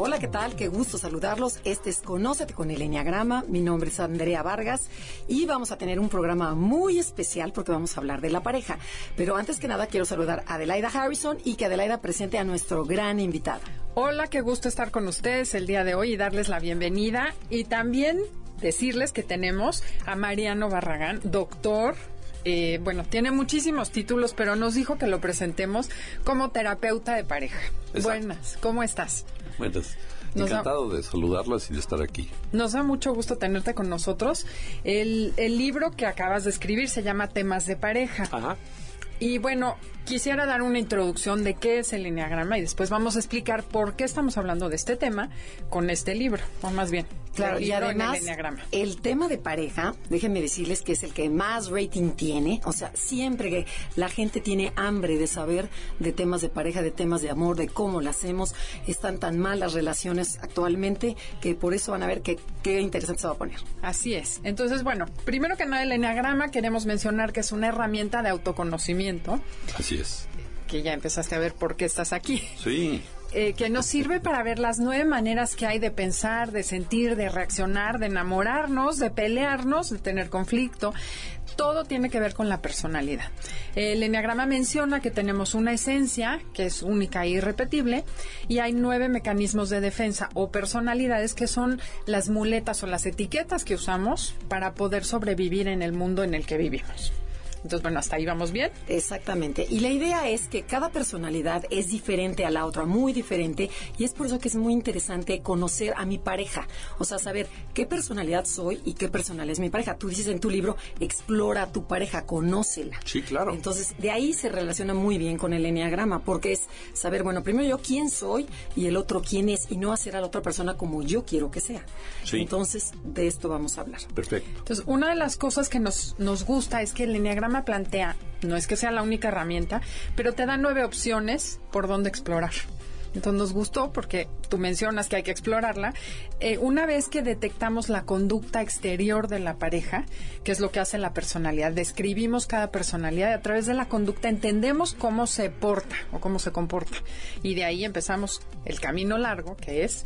Hola, ¿qué tal? Qué gusto saludarlos. Este es Conócete con el Enneagrama. Mi nombre es Andrea Vargas y vamos a tener un programa muy especial porque vamos a hablar de la pareja. Pero antes que nada quiero saludar a Adelaida Harrison y que Adelaida presente a nuestro gran invitado. Hola, qué gusto estar con ustedes el día de hoy y darles la bienvenida y también decirles que tenemos a Mariano Barragán, doctor eh, bueno, tiene muchísimos títulos, pero nos dijo que lo presentemos como terapeuta de pareja. Buenas, ¿cómo estás? Buenas. Encantado de saludarlas y de estar aquí. Nos da mucho gusto tenerte con nosotros. El, el libro que acabas de escribir se llama Temas de pareja. Ajá. Y bueno, quisiera dar una introducción de qué es el enneagrama y después vamos a explicar por qué estamos hablando de este tema con este libro, o más bien. Claro, y además el, tema de pareja, déjenme decirles que es el que más rating tiene, o sea, siempre que la gente tiene hambre de saber de temas de pareja, de temas de amor, de cómo lo hacemos, están tan mal las relaciones actualmente que por eso van a ver qué, qué interesante se va a poner. Así es. Entonces, bueno, primero que nada el enneagrama queremos mencionar que es una herramienta de autoconocimiento. Así que ya empezaste a ver por qué estás aquí. Sí. Eh, que nos sirve para ver las nueve maneras que hay de pensar, de sentir, de reaccionar, de enamorarnos, de pelearnos, de tener conflicto. Todo tiene que ver con la personalidad. El enneagrama menciona que tenemos una esencia que es única e irrepetible y hay nueve mecanismos de defensa o personalidades que son las muletas o las etiquetas que usamos para poder sobrevivir en el mundo en el que vivimos. Entonces, bueno, hasta ahí vamos bien. Exactamente. Y la idea es que cada personalidad es diferente a la otra, muy diferente. Y es por eso que es muy interesante conocer a mi pareja. O sea, saber qué personalidad soy y qué personalidad es mi pareja. Tú dices en tu libro, explora a tu pareja, conócela. Sí, claro. Entonces, de ahí se relaciona muy bien con el enneagrama, porque es saber, bueno, primero yo quién soy y el otro quién es, y no hacer a la otra persona como yo quiero que sea. Sí. Entonces, de esto vamos a hablar. Perfecto. Entonces, una de las cosas que nos, nos gusta es que el enneagrama plantea, no es que sea la única herramienta, pero te da nueve opciones por donde explorar. Entonces nos gustó porque tú mencionas que hay que explorarla. Eh, una vez que detectamos la conducta exterior de la pareja, que es lo que hace la personalidad, describimos cada personalidad y a través de la conducta entendemos cómo se porta o cómo se comporta. Y de ahí empezamos el camino largo, que es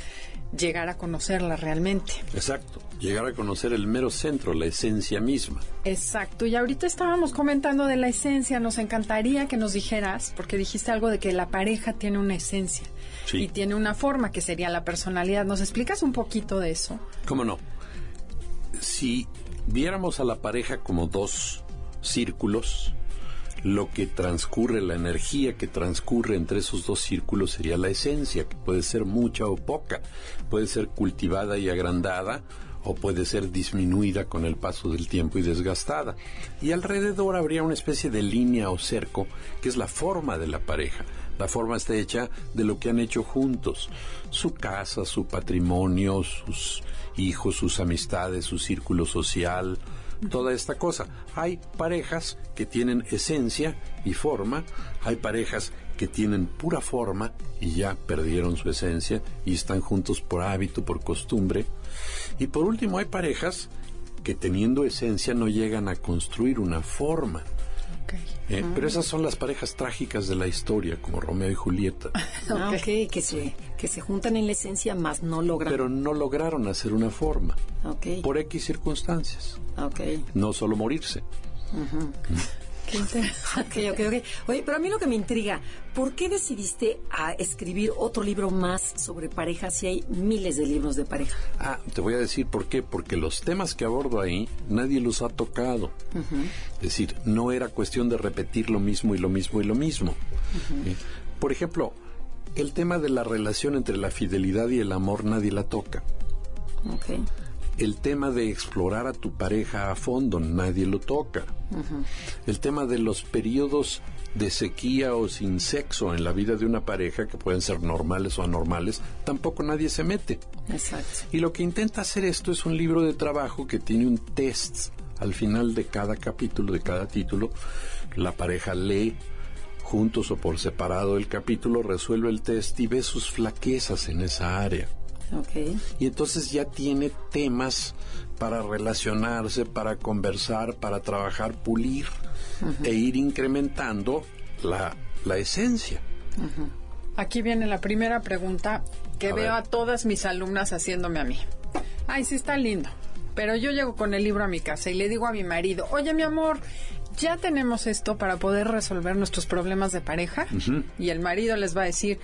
llegar a conocerla realmente. Exacto, llegar a conocer el mero centro, la esencia misma. Exacto, y ahorita estábamos comentando de la esencia, nos encantaría que nos dijeras, porque dijiste algo de que la pareja tiene una esencia y tiene una forma que sería la personalidad. ¿Nos explicas un poquito de eso? ¿Cómo no? Si viéramos a la pareja como dos círculos, lo que transcurre, la energía que transcurre entre esos dos círculos sería la esencia, que puede ser mucha o poca, puede ser cultivada y agrandada o puede ser disminuida con el paso del tiempo y desgastada. Y alrededor habría una especie de línea o cerco que es la forma de la pareja. La forma está hecha de lo que han hecho juntos, su casa, su patrimonio, sus hijos, sus amistades, su círculo social, toda esta cosa. Hay parejas que tienen esencia y forma, hay parejas que tienen pura forma y ya perdieron su esencia y están juntos por hábito, por costumbre. Y por último hay parejas que teniendo esencia no llegan a construir una forma. Eh, pero esas son las parejas trágicas de la historia, como Romeo y Julieta. Ah, que se, que se juntan en la esencia, más no logran. Pero no lograron hacer una forma. Por X circunstancias. No solo morirse. Qué Oye, pero a mí lo que me intriga, ¿por qué decidiste a escribir otro libro más sobre pareja si hay miles de libros de pareja? Ah, te voy a decir por qué. Porque los temas que abordo ahí nadie los ha tocado. Es decir, no era cuestión de repetir lo mismo y lo mismo y lo mismo. Eh, por ejemplo, el tema de la relación entre la fidelidad y el amor nadie la toca. Okay el tema de explorar a tu pareja a fondo, nadie lo toca. El tema de los periodos de sequía o sin sexo en la vida de una pareja, que pueden ser normales o anormales, tampoco nadie se mete. Exacto. Y lo que intenta hacer esto es un libro de trabajo que tiene un test al final de cada capítulo, de cada título. La pareja lee juntos o por separado el capítulo, resuelve el test y ve sus flaquezas en esa área. Okay. Y entonces ya tiene temas para relacionarse, para conversar, para trabajar, pulir e ir incrementando la, la esencia. Aquí viene la primera pregunta que A veo ver. a todas mis alumnas haciéndome a mí. Ay, sí está lindo. Pero yo llego con el libro a mi casa y le digo a mi marido, oye mi amor, ya tenemos esto para poder resolver nuestros problemas de pareja. Y el marido les va a decir,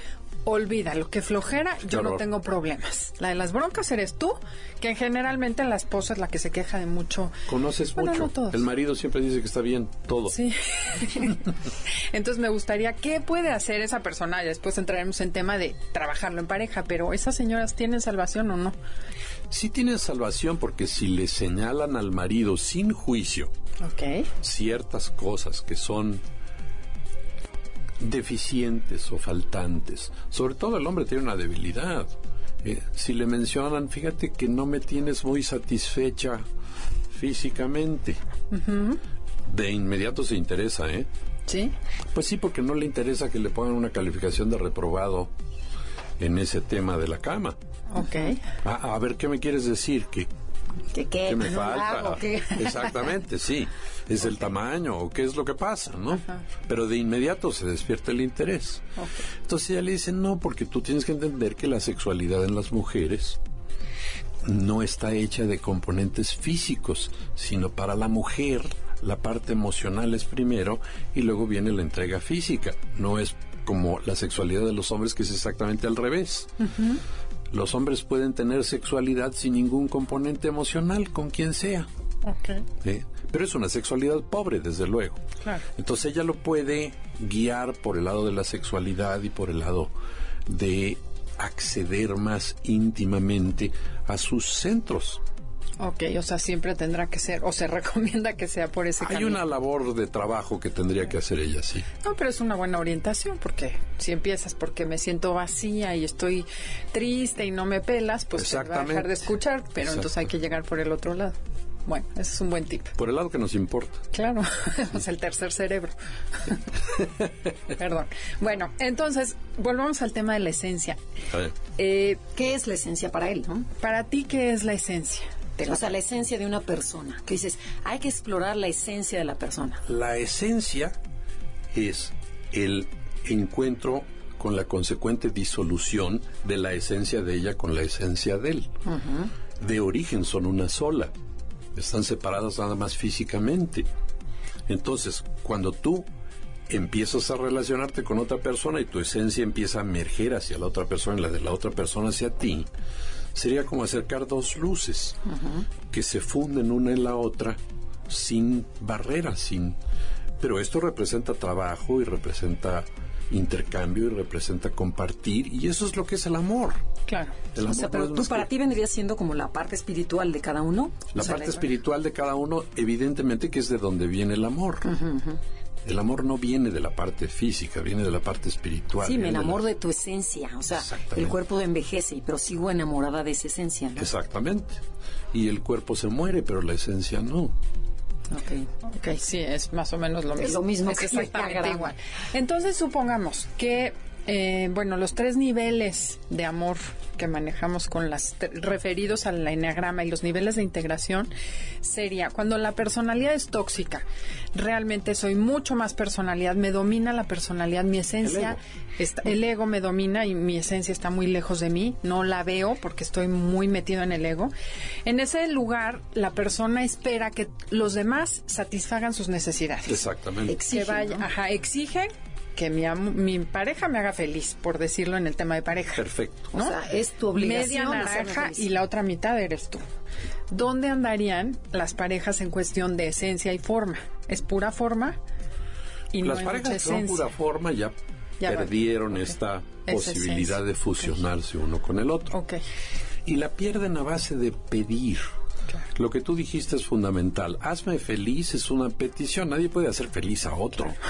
olvídalo, que flojera, yo no tengo problemas. La de las broncas eres tú, que generalmente la esposa es la que se queja de mucho. Conoces Bueno, mucho. no. El marido siempre dice que está bien todo. Sí. Entonces me gustaría, ¿qué puede hacer esa persona? Y después entraremos en tema de trabajarlo en pareja, pero ¿esas señoras tienen salvación o no? Sí tienen salvación porque si le señalan al marido sin juicio ciertas cosas que son deficientes o faltantes, sobre todo el hombre tiene una debilidad. Eh, si le mencionan, fíjate que no me tienes muy satisfecha físicamente, de inmediato se interesa, ¿eh? ¿Sí? Pues sí, porque no le interesa que le pongan una calificación de reprobado en ese tema de la cama. Ok. A, a ver, ¿qué me quieres decir? Que ¿Qué, qué? ¿Qué me ¿No falta? Exactamente, sí. Es el tamaño o qué es lo que pasa, ¿no? Pero de inmediato se despierta el interés. Entonces ella le dice, no, porque tú tienes que entender que la sexualidad en las mujeres no está hecha de componentes físicos, sino para la mujer la parte emocional es primero y luego viene la entrega física. No es como la sexualidad de los hombres que es exactamente al revés. Los hombres pueden tener sexualidad sin ningún componente emocional con quien sea. Pero es una sexualidad pobre, desde luego. Claro. Entonces ella lo puede guiar por el lado de la sexualidad y por el lado de acceder más íntimamente a sus centros. Ok, o sea, siempre tendrá que ser, o se recomienda que sea por ese Hay camino. una labor de trabajo que tendría que hacer ella, sí. No, pero es una buena orientación, porque si empiezas porque me siento vacía y estoy triste y no me pelas, pues te va a dejar de escuchar, pero entonces hay que llegar por el otro lado. Bueno, ese es un buen tip. Por el lado que nos importa. Claro, es el tercer cerebro. Perdón. Bueno, entonces, volvamos al tema de la esencia. A ver, Eh, ¿Qué es la esencia para él, no? para ti, ¿qué es la esencia? O sea, la esencia de una persona. Que dices, hay que explorar la esencia de la persona. La esencia es el encuentro con la consecuente disolución de la esencia de ella con la esencia de él. De origen son una sola. Están separadas nada más físicamente. Entonces, cuando tú empiezas a relacionarte con otra persona y tu esencia empieza a emerger hacia la otra persona y la de la otra persona hacia ti, sería como acercar dos luces que se funden una en la otra sin barreras, sin... Pero esto representa trabajo y representa intercambio y representa compartir y eso es lo que es el amor. Claro. El O sea, amor pero tú para que- ti vendría siendo como la parte espiritual de cada uno. la O sea, parte espiritual de cada uno, evidentemente que es de donde viene el amor. El amor no viene de la parte física, viene de la parte espiritual. Sí, me viene de la- enamoro de tu esencia. O sea, el cuerpo envejece, pero sigo enamorada de esa esencia. ¿no? Exactamente. Y el cuerpo se muere, pero la esencia no. Ok. Ok, sí, es más o menos lo mismo. Es lo mismo Es que exactamente igual. Entonces, supongamos que, eh, bueno, los tres niveles de amor que manejamos con las referidos al enneagrama y los niveles de integración sería cuando la personalidad es tóxica. Realmente soy mucho más personalidad, me domina la personalidad, mi esencia, El está- el ego me domina y mi esencia está muy lejos de mí, no la veo porque estoy muy metido en el ego. En ese lugar, la persona espera que los demás satisfagan sus necesidades. Exactamente. Exige, que vaya, ¿no? ajá, exige que mi, mi pareja me haga feliz, por decirlo en el tema de pareja. Perfecto. O sea, es tu obligación Media naranja y la otra mitad eres tú. ¿Dónde andarían las parejas en cuestión de esencia y forma? ¿Es pura forma? Y no Las hay parejas son pura forma ya, Ya perdieron Ok. esta Esa posibilidad esencia. de fusionarse uno con el otro. Ok. Y la pierden a base de pedir, Lo que tú dijiste es fundamental. Hazme feliz es una petición. Nadie puede hacer feliz a otro.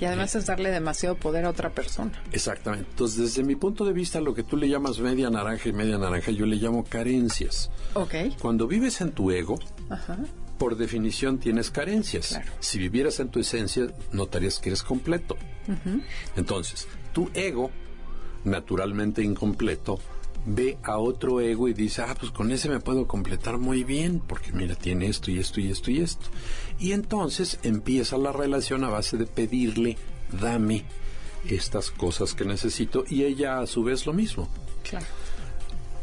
Y además es darle demasiado poder a otra persona. Exactamente. Entonces, desde mi punto de vista, lo que tú le llamas media naranja y media naranja, yo le llamo carencias. Ok. Cuando vives en tu ego, por definición tienes carencias. Si vivieras en tu esencia, notarías que eres completo. Entonces, tu ego, naturalmente incompleto, ve a otro ego y dice, ah, pues con ese me puedo completar muy bien, porque mira, tiene esto y esto y esto y esto. Y entonces empieza la relación a base de pedirle, dame estas cosas que necesito, y ella a su vez lo mismo. Claro.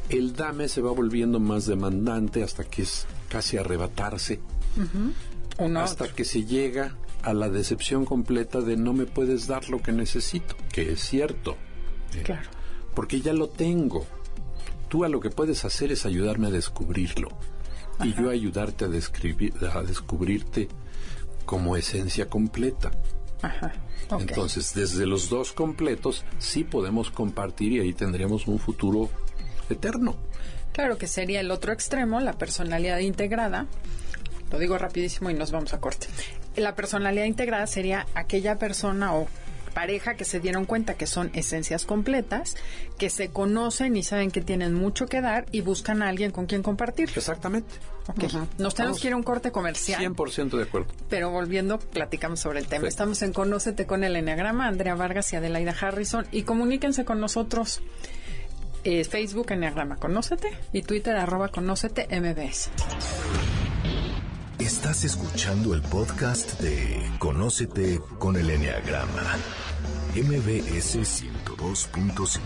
El dame se va volviendo más demandante hasta que es casi arrebatarse, hasta que se llega a la decepción completa de no me puedes dar lo que necesito, que es cierto. Claro. Porque ya lo tengo tú a lo que puedes hacer es ayudarme a descubrirlo y yo ayudarte a, describir, a descubrirte como esencia completa. Ajá. Entonces, desde los dos completos sí podemos compartir y ahí tendríamos un futuro eterno. Claro que sería el otro extremo, la personalidad integrada. Lo digo rapidísimo y nos vamos a corte. La personalidad integrada sería aquella persona o pareja que se dieron cuenta que son esencias completas, que se conocen y saben que tienen mucho que dar y buscan a alguien con quien compartir. Exactamente. Nos tenemos que ir a un corte comercial. 100% de acuerdo. Pero volviendo, platicamos sobre el tema. Estamos en Conócete con el Enneagrama, Andrea Vargas y Adelaida Harrison. Y comuníquense con nosotros. Eh, Facebook Enneagrama Conócete y Twitter arroba Conócete MBS. Estás escuchando el podcast de Conócete con el Enneagrama, MBS 102.5.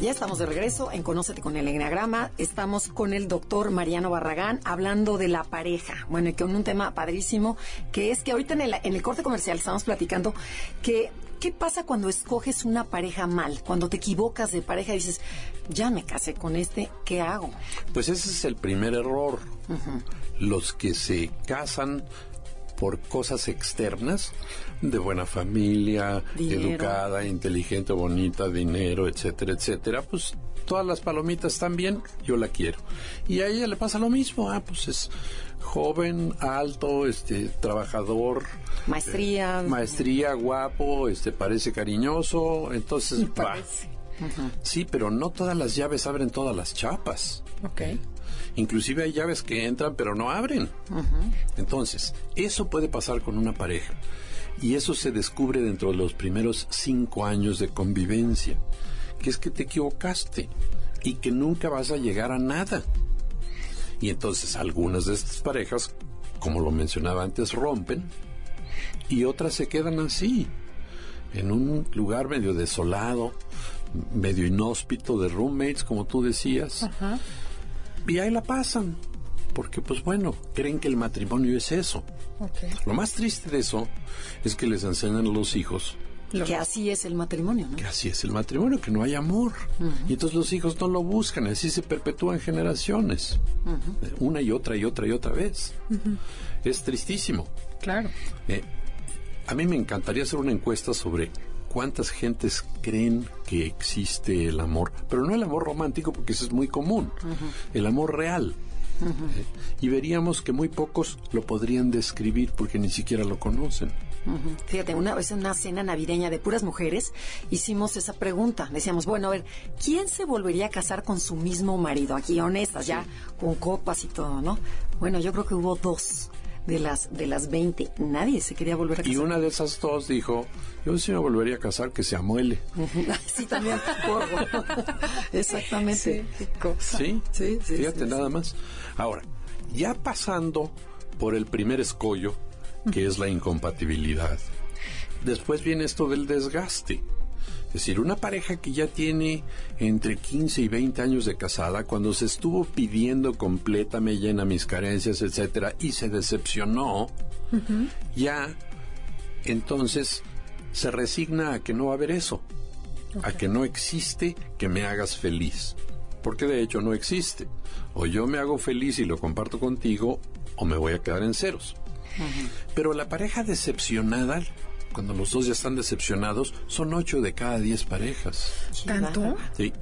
Ya estamos de regreso en Conócete con el Enneagrama. Estamos con el doctor Mariano Barragán hablando de la pareja. Bueno, y con un tema padrísimo, que es que ahorita en el, en el corte comercial estamos platicando que ¿Qué pasa cuando escoges una pareja mal? Cuando te equivocas de pareja y dices, ya me casé con este, ¿qué hago? Pues ese es el primer error. Los que se casan por cosas externas, de buena familia, educada, inteligente, bonita, dinero, etcétera, etcétera, pues todas las palomitas están bien, yo la quiero. Y a ella le pasa lo mismo, ah, pues es joven, alto, este, trabajador. Maestría. Eh, maestría, guapo, este, parece cariñoso, entonces va. Sí, pero no todas las llaves abren todas las chapas. Ok. Inclusive hay llaves que entran pero no abren. Entonces, eso puede pasar con una pareja. Y eso se descubre dentro de los primeros cinco años de convivencia. Que es que te equivocaste y que nunca vas a llegar a nada. Y entonces algunas de estas parejas, como lo mencionaba antes, rompen y otras se quedan así, en un lugar medio desolado, medio inhóspito de roommates, como tú decías. Y ahí la pasan, porque pues bueno, creen que el matrimonio es eso. Lo más triste de eso es que les enseñan a los hijos que así es el matrimonio, ¿no? Que así es el matrimonio, que no hay amor. Y entonces los hijos no lo buscan, así se perpetúan generaciones. Una y otra y otra y otra vez. Es tristísimo. Claro. Eh, a mí me encantaría hacer una encuesta sobre cuántas gentes creen que existe el amor, pero no el amor romántico porque eso es muy común, el amor real. Eh, y veríamos que muy pocos lo podrían describir porque ni siquiera lo conocen. Fíjate, una vez en una cena navideña de puras mujeres hicimos esa pregunta. Decíamos, bueno, a ver, ¿quién se volvería a casar con su mismo marido? Aquí honestas, ya con copas y todo, ¿no? Bueno, yo creo que hubo dos de las de las 20. Nadie se quería volver a casar. Y una de esas dos dijo, yo sí me volvería a casar, que se amuele. sí, también. Exactamente. Sí, sí, sí, Fíjate nada más. Ahora, ya pasando por el primer escollo, que es la incompatibilidad. Después viene esto del desgaste. Es decir, una pareja que ya tiene entre 15 y 20 años de casada, cuando se estuvo pidiendo me llena mis carencias, etcétera, y se decepcionó, ya entonces se resigna a que no va a haber eso, a que no existe que me hagas feliz, porque de hecho no existe. O yo me hago feliz y lo comparto contigo, o me voy a quedar en ceros. Pero la pareja decepcionada, cuando los dos ya están decepcionados, son ocho de cada diez parejas. ¿Tanto? Sí.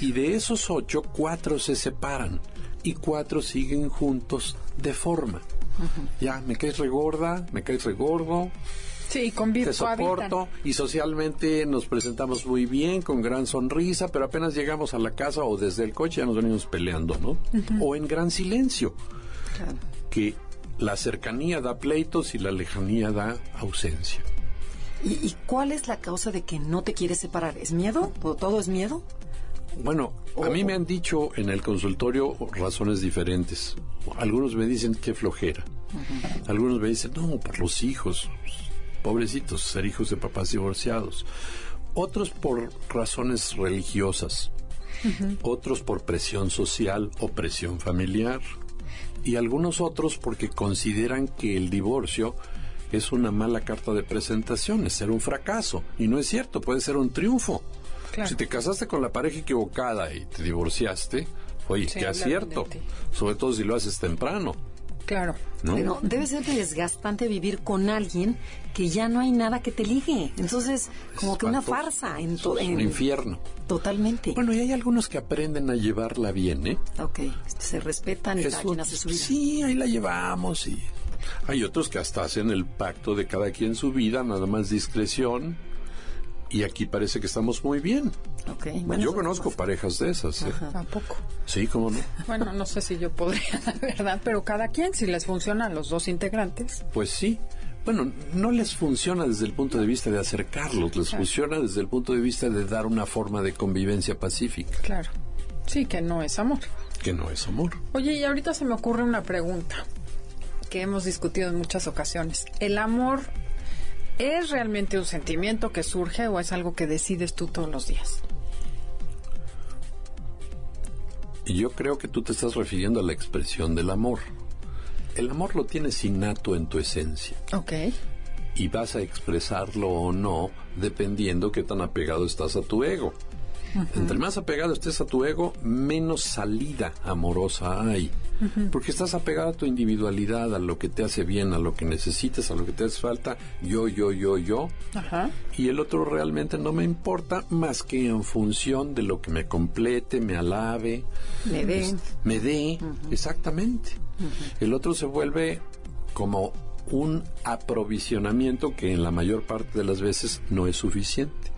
Y de esos ocho, cuatro se separan y cuatro siguen juntos de forma. Ya, me caes regorda, me caes regordo, Sí, convivo, te soporto y socialmente nos presentamos muy bien, con gran sonrisa, pero apenas llegamos a la casa o desde el coche ya nos venimos peleando, ¿no? O en gran silencio. Que la cercanía da pleitos y la lejanía da ausencia. ¿Y, y cuál es la causa de que no te quieres separar? ¿Es miedo? ¿O todo es miedo? Bueno, a mí me han dicho en el consultorio razones diferentes. Algunos me dicen que flojera. Algunos me dicen, no, por los hijos. Pobrecitos, ser hijos de papás divorciados. Otros por razones religiosas. Otros por presión social o presión familiar. Y algunos otros porque consideran que el divorcio es una mala carta de presentación, es ser un fracaso. Y no es cierto, puede ser un triunfo. Claro. Si te casaste con la pareja equivocada y te divorciaste, oye, Sí, qué acierto. Sobre todo si lo haces temprano, Claro. ¿no? Pero debe ser desgastante vivir con alguien que ya no hay nada que te ligue. Entonces, como que una farsa. En to- es un infierno. Totalmente. Bueno, y hay algunos que aprenden a llevarla bien, ¿eh? ok, se respetan y cada quien hace su vida. Sí, ahí la llevamos y hay otros que hasta hacen el pacto de cada quien su vida, nada más discreción. Y aquí parece que estamos muy bien. Ok, bueno, Yo conozco parejas de esas. ¿eh? ¿A poco? Sí, cómo no. Bueno, no sé si yo podría, la verdad, pero cada quien, si les funciona a los dos integrantes. Pues sí. Bueno, no les funciona desde el punto de vista de acercarlos, les funciona desde el punto de vista de dar una forma de convivencia pacífica, Claro. Sí, que no es amor. que no es amor. Oye, y ahorita se me ocurre una pregunta que hemos discutido en muchas ocasiones. ¿El amor es realmente un sentimiento que surge o es algo que decides tú todos los días? Y yo creo que tú te estás refiriendo a la expresión del amor. El amor lo tienes innato en tu esencia Ok. y vas a expresarlo o no dependiendo qué tan apegado estás a tu ego. Entre más apegado estés a tu ego, menos salida amorosa hay. Porque estás apegado a tu individualidad, a lo que te hace bien, a lo que necesitas, a lo que te hace falta, yo, yo, yo, yo. Ajá. Y el otro realmente no me importa más que en función de lo que me complete, me alabe, Me dé. me dé, exactamente. El otro se vuelve como un aprovisionamiento que en la mayor parte de las veces no es suficiente.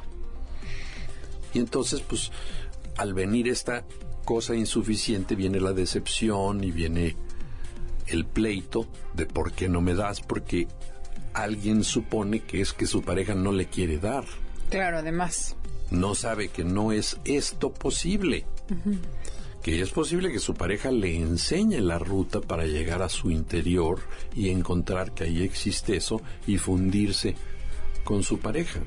Y entonces, pues, al venir esta cosa insuficiente, viene la decepción y viene el pleito de por qué no me das, porque alguien supone que es que su pareja no le quiere dar Claro, además. no sabe que no es esto posible. Que es posible que su pareja le enseñe la ruta para llegar a su interior y encontrar que ahí existe eso y fundirse con su pareja.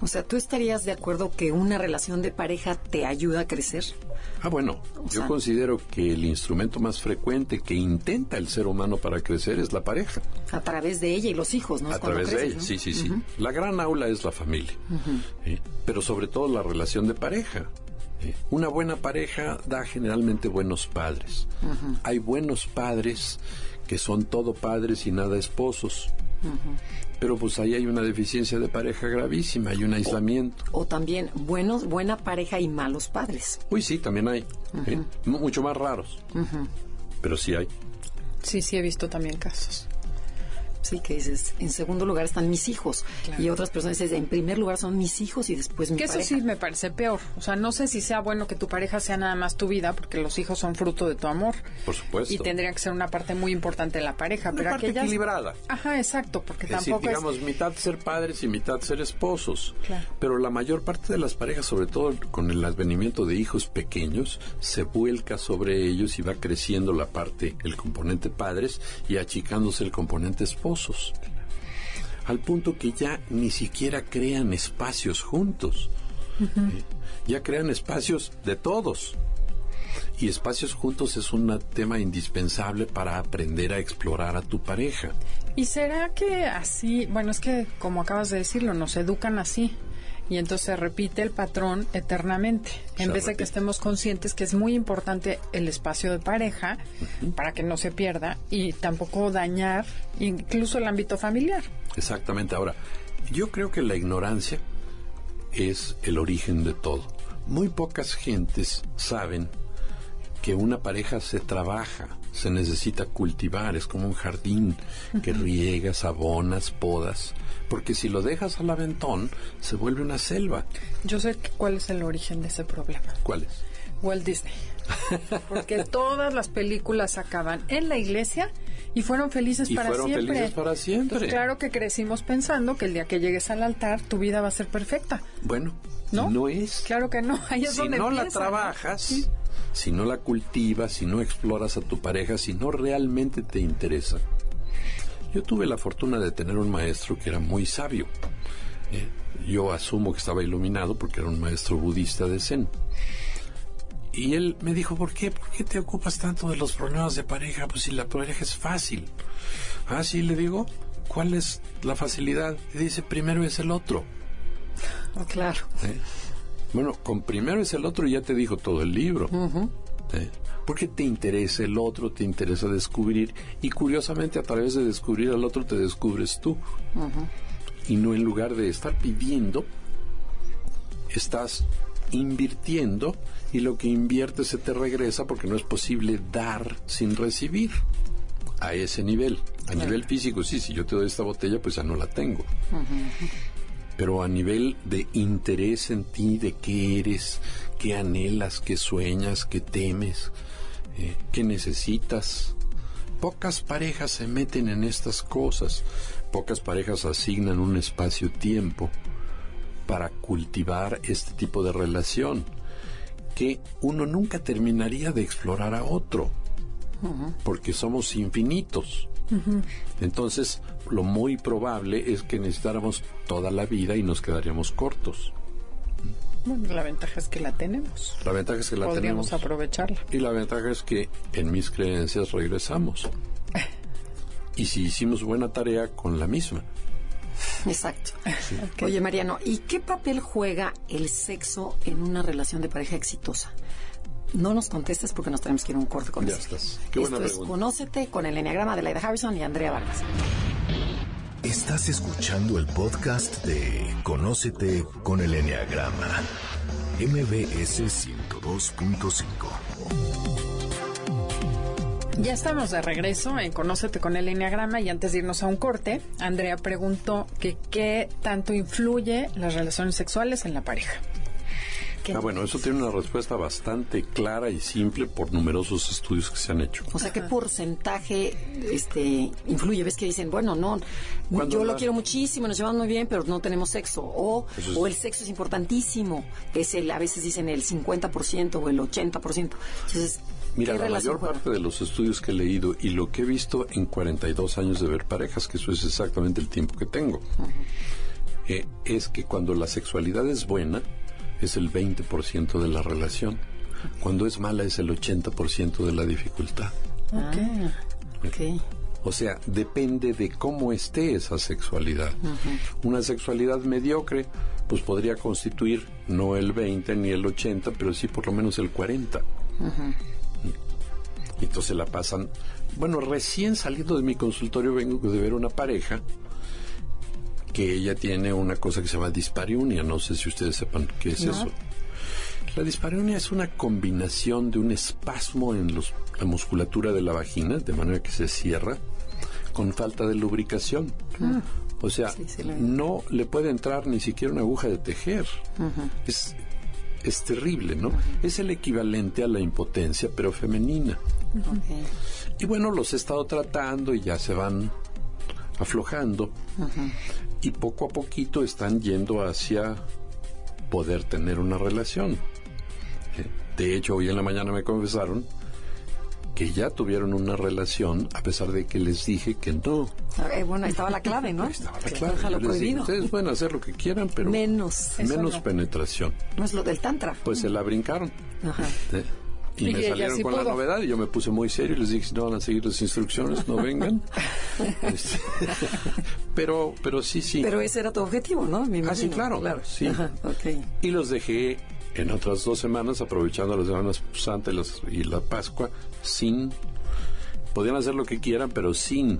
O sea, ¿tú estarías de acuerdo que una relación de pareja te ayuda a crecer? Ah, bueno, yo sea- considero que el instrumento más frecuente que intenta el ser humano para crecer es la pareja. A través de ella y los hijos, ¿no? a cuando través de ella, ¿no? sí, sí, sí. La gran aula es la familia, ¿eh? pero sobre todo la relación de pareja. ¿eh? Una buena pareja da generalmente buenos padres. Hay buenos padres que son todo padres y nada esposos. Pero pues ahí hay una deficiencia de pareja gravísima, hay un aislamiento. O también buenos, buena pareja y malos padres. Uy, sí, también hay. ¿eh? Mu- Mucho más raros. Pero sí hay. Sí, sí, he visto también casos. Sí, que dices, en segundo lugar están mis hijos. Claro. Y otras personas dicen, en primer lugar son mis hijos y después mi Que eso pareja. sí me parece peor. O sea, no sé si sea bueno que tu pareja sea nada más tu vida, porque los hijos son fruto de tu amor. Por supuesto. Y tendría que ser una parte muy importante de la pareja. Una pero parte aquellas... equilibrada. Ajá, exacto, porque Es decir, tampoco digamos, mitad ser padres y mitad ser esposos. Claro. Pero la mayor parte de las parejas, sobre todo con el advenimiento de hijos pequeños, se vuelca sobre ellos y va creciendo la parte, el componente padres y achicándose el componente Al punto que ya ni siquiera crean espacios juntos. ¿eh? Ya crean espacios de todos. Y espacios juntos es un tema indispensable para aprender a explorar a tu pareja. ¿Y será que así, bueno, es que como acabas de decirlo, nos educan así? Y entonces se repite el patrón eternamente, en vez de que estemos conscientes que es muy importante el espacio de pareja para que no se pierda y tampoco dañar incluso el ámbito familiar. Exactamente. Ahora, yo creo que la ignorancia es el origen de todo. muy pocas gentes saben que una pareja se trabaja, se necesita cultivar, es como un jardín que riegas, abonas, podas, porque si lo dejas al aventón se vuelve una selva. Yo sé cuál es el origen de ese problema. ¿Cuál es? Walt Disney. Porque todas las películas acaban en la iglesia y fueron felices Y para fueron siempre. felices para siempre. Entonces, claro que crecimos pensando que el día que llegues al altar tu vida va a ser perfecta. Bueno, ¿No? no es. Claro que no. Ahí es si donde no la trabajas, Sí. Si no la cultivas, si no exploras a tu pareja, si no realmente te interesa. Yo tuve la fortuna de tener un maestro que era muy sabio. Eh, yo asumo que estaba iluminado porque era un maestro budista de Zen. Y él me dijo, ¿por qué? ¿Por qué te ocupas tanto de los problemas de pareja? Pues si la pareja es fácil. Ah, sí, le digo, ¿cuál es la facilidad? Y dice, primero es el otro. Claro. ¿eh? Bueno, con primero es el otro y ya te dijo todo el libro. Porque te interesa el otro, te interesa descubrir y curiosamente a través de descubrir al otro te descubres tú. Y no en lugar de estar pidiendo, estás invirtiendo y lo que inviertes se te regresa porque no es posible dar sin recibir a ese nivel. A nivel físico, sí, si yo te doy esta botella, pues ya no la tengo. Pero a nivel de interés en ti, de qué eres, qué anhelas, qué sueñas, qué temes, eh, qué necesitas. Pocas parejas se meten en estas cosas. Pocas parejas asignan un espacio-tiempo para cultivar este tipo de relación que uno nunca terminaría de explorar a otro porque somos infinitos. Entonces, lo muy probable es que necesitáramos toda la vida y nos quedaríamos cortos. Bueno, la ventaja es que la tenemos. La ventaja es que la Podríamos tenemos. aprovecharla. Y la ventaja es que en mis creencias regresamos. Y si hicimos buena tarea con la misma. Exacto. Oye, Mariano, ¿y qué papel juega el sexo en una relación de pareja exitosa? No nos contestes porque nos tenemos que ir a un corte con Ya estás. Qué buena Esto es pregunta. Conócete con el Enneagrama de Laida Harrison y Andrea Vargas. Estás escuchando el podcast de Conócete con el Enneagrama. MBS 102.5. Ya estamos de regreso en Conócete con el Enneagrama y antes de irnos a un corte, Andrea preguntó que qué tanto influye las relaciones sexuales en la pareja. ¿Qué- Ah, bueno, eso tiene una respuesta bastante clara y simple por numerosos estudios que se han hecho. O sea, ¿qué porcentaje este, influye? ¿Ves que dicen, bueno, no, Cuando yo lo la- quiero muchísimo, nos llevamos muy bien, pero no tenemos sexo? O, es- o el sexo es importantísimo. Es el, a veces dicen el 50% o el 80%. Entonces, Mira, ¿qué la mayor juega? parte de los estudios que he leído y lo que he visto en 42 años de ver parejas, que eso es exactamente el tiempo que tengo, eh, es que cuando la sexualidad es buena, es el 20% de la relación. Cuando es mala, es el 80% de la dificultad. Ah, ok. O sea, depende de cómo esté esa sexualidad. Una sexualidad mediocre, pues podría constituir no el 20 ni el 80, pero sí por lo menos el 40. Y Entonces la pasan. Bueno, recién saliendo de mi consultorio vengo de ver una pareja que ella tiene una cosa que se llama dispareunia. No sé si ustedes sepan qué es eso. La dispareunia es una combinación de un espasmo en los- la musculatura de la vagina, de manera que se cierra, con falta de lubricación. O sea, Sí, sí, la- no le puede entrar ni siquiera una aguja de tejer. Es, es terrible, ¿no? Es el equivalente a la impotencia, pero femenina. Y bueno, los he estado tratando y ya se van aflojando. Y poco a poquito están yendo hacia poder tener una relación. Eh, De hecho, hoy en la mañana me confesaron que ya tuvieron una relación a pesar de que les dije que no. Eh, bueno, estaba la clave, ¿no? Estaba Yo les dije, prohibido. ustedes pueden hacer lo que quieran, pero Menos. menos no. penetración. No es lo del tantra. Pues se la brincaron. Ajá. ¿eh? Y, me salieron sí con la novedad y yo me puse muy serio y les dije, si no van a seguir las instrucciones, no vengan. Este, pero, pero sí, sí. Pero ese era tu objetivo, ¿no? Me Ah, sí, imagino. claro, sí. Ajá. Y los dejé en otras dos semanas, aprovechando las semanas Santa y, las- y la Pascua, sin... Podían hacer lo que quieran, pero sin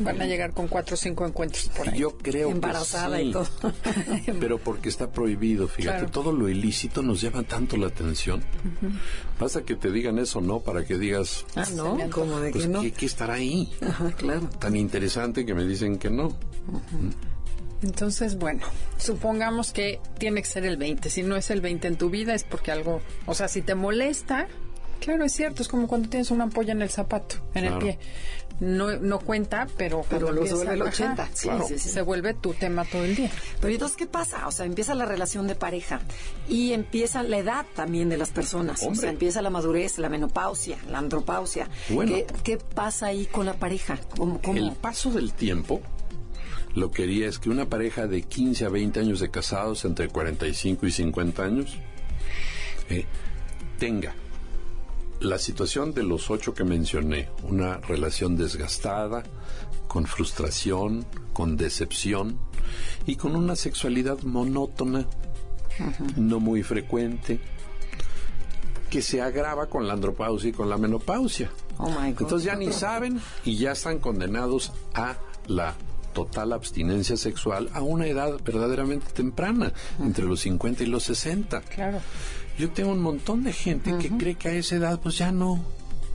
Van a llegar con cuatro o cinco encuentros por ahí. Yo creo Embarazada que sí, y todo. pero porque está prohibido, fíjate, Claro. todo lo ilícito nos llama tanto la atención. Basta que te digan eso, ¿no? Para que digas, ah, ¿no? Como de pues, que no. ¿qué, qué estará ahí? Ajá, claro. Tan interesante que me dicen que no. Entonces, bueno, supongamos que tiene que ser el 20. Si no es el 20 en tu vida es porque algo, o sea, si te molesta, claro, es cierto, es como cuando tienes una ampolla en el zapato, en Claro. el pie. No, no cuenta, pero Pero lo vuelve el ajá, 80. Sí, claro. sí, sí. se vuelve tu tema todo el día. Pero entonces, ¿qué pasa? O sea, empieza la relación de pareja y empieza la edad también de las personas. O Hombre. sea, empieza la madurez, la menopausia, la andropausia. Bueno. ¿Qué, qué pasa ahí con la pareja? ¿Cómo? cómo? El paso del tiempo lo que haría es que una pareja de 15 a 20 años de casados, entre 45 y 50 años, eh, tenga la situación de los ocho que mencioné, una relación desgastada, con frustración, con decepción y con una sexualidad monótona, no muy frecuente, que se agrava con la andropausia y con la menopausia. Oh my God. Entonces ya ni saben y ya están condenados a la total abstinencia sexual a una edad verdaderamente temprana, entre los 50 y los 60. Claro. Yo tengo un montón de gente que cree que a esa edad pues ya no,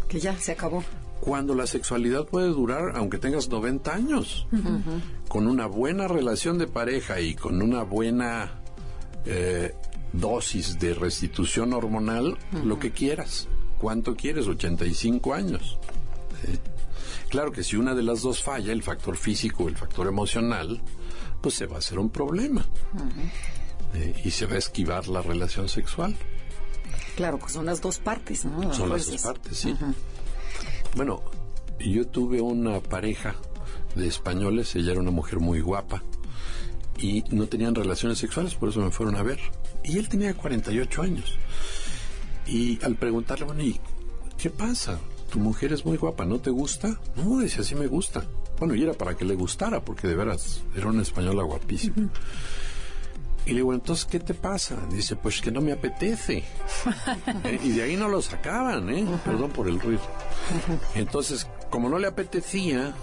Que ya se acabó. cuando la sexualidad puede durar aunque tengas 90 años. Con una buena relación de pareja y con una buena eh, dosis de restitución hormonal, lo que quieras. ¿Cuánto quieres? 85 años. Claro que si una de las dos falla, el factor físico o el factor emocional, pues se va a hacer un problema. Eh, y se va a esquivar la relación sexual. Claro, que son las dos partes, ¿no? Son las dos partes, sí. Bueno, yo tuve una pareja de españoles, ella era una mujer muy guapa y no tenían relaciones sexuales, por eso me fueron a ver. Y él tenía 48 años. Y al preguntarle, bueno, ¿y qué pasa? Tu mujer es muy guapa, ¿no te gusta? No, decía, sí me gusta. Bueno, y era para que le gustara, porque de veras era una española guapísima. Y le digo, entonces, ¿qué te pasa? Dice, pues que no me apetece. Eh, y de ahí no lo sacaban, ¿eh? Perdón por el ruido. Entonces, como no le apetecía,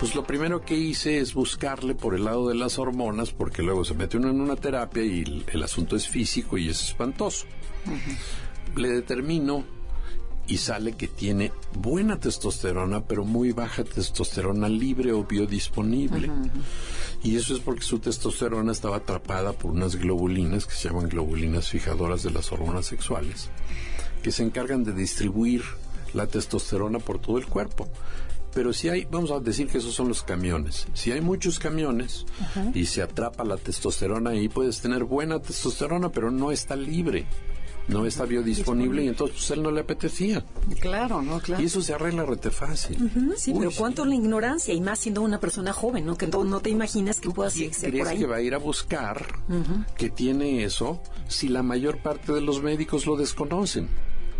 pues lo primero que hice es buscarle por el lado de las hormonas, porque luego se mete uno en una terapia y el, el asunto es físico y es espantoso. Le determino y sale que tiene buena testosterona, pero muy baja testosterona libre o biodisponible. Y eso es porque su testosterona estaba atrapada por unas globulinas que se llaman globulinas fijadoras de las hormonas sexuales, que se encargan de distribuir la testosterona por todo el cuerpo. Pero si hay, vamos a decir que esos son los camiones. Si hay muchos camiones y se atrapa la testosterona ahí, puedes tener buena testosterona, pero no está libre, no está biodisponible y entonces pues, él no le apetecía. Claro, ¿no? Claro. Y eso se arregla rete fácil. Sí, Uy, pero sí. cuánto la ignorancia y más siendo una persona joven, ¿no? Que no, no te imaginas que pueda ¿Quién ser crees por ahí. que va a ir a buscar que tiene eso si la mayor parte de los médicos lo desconocen?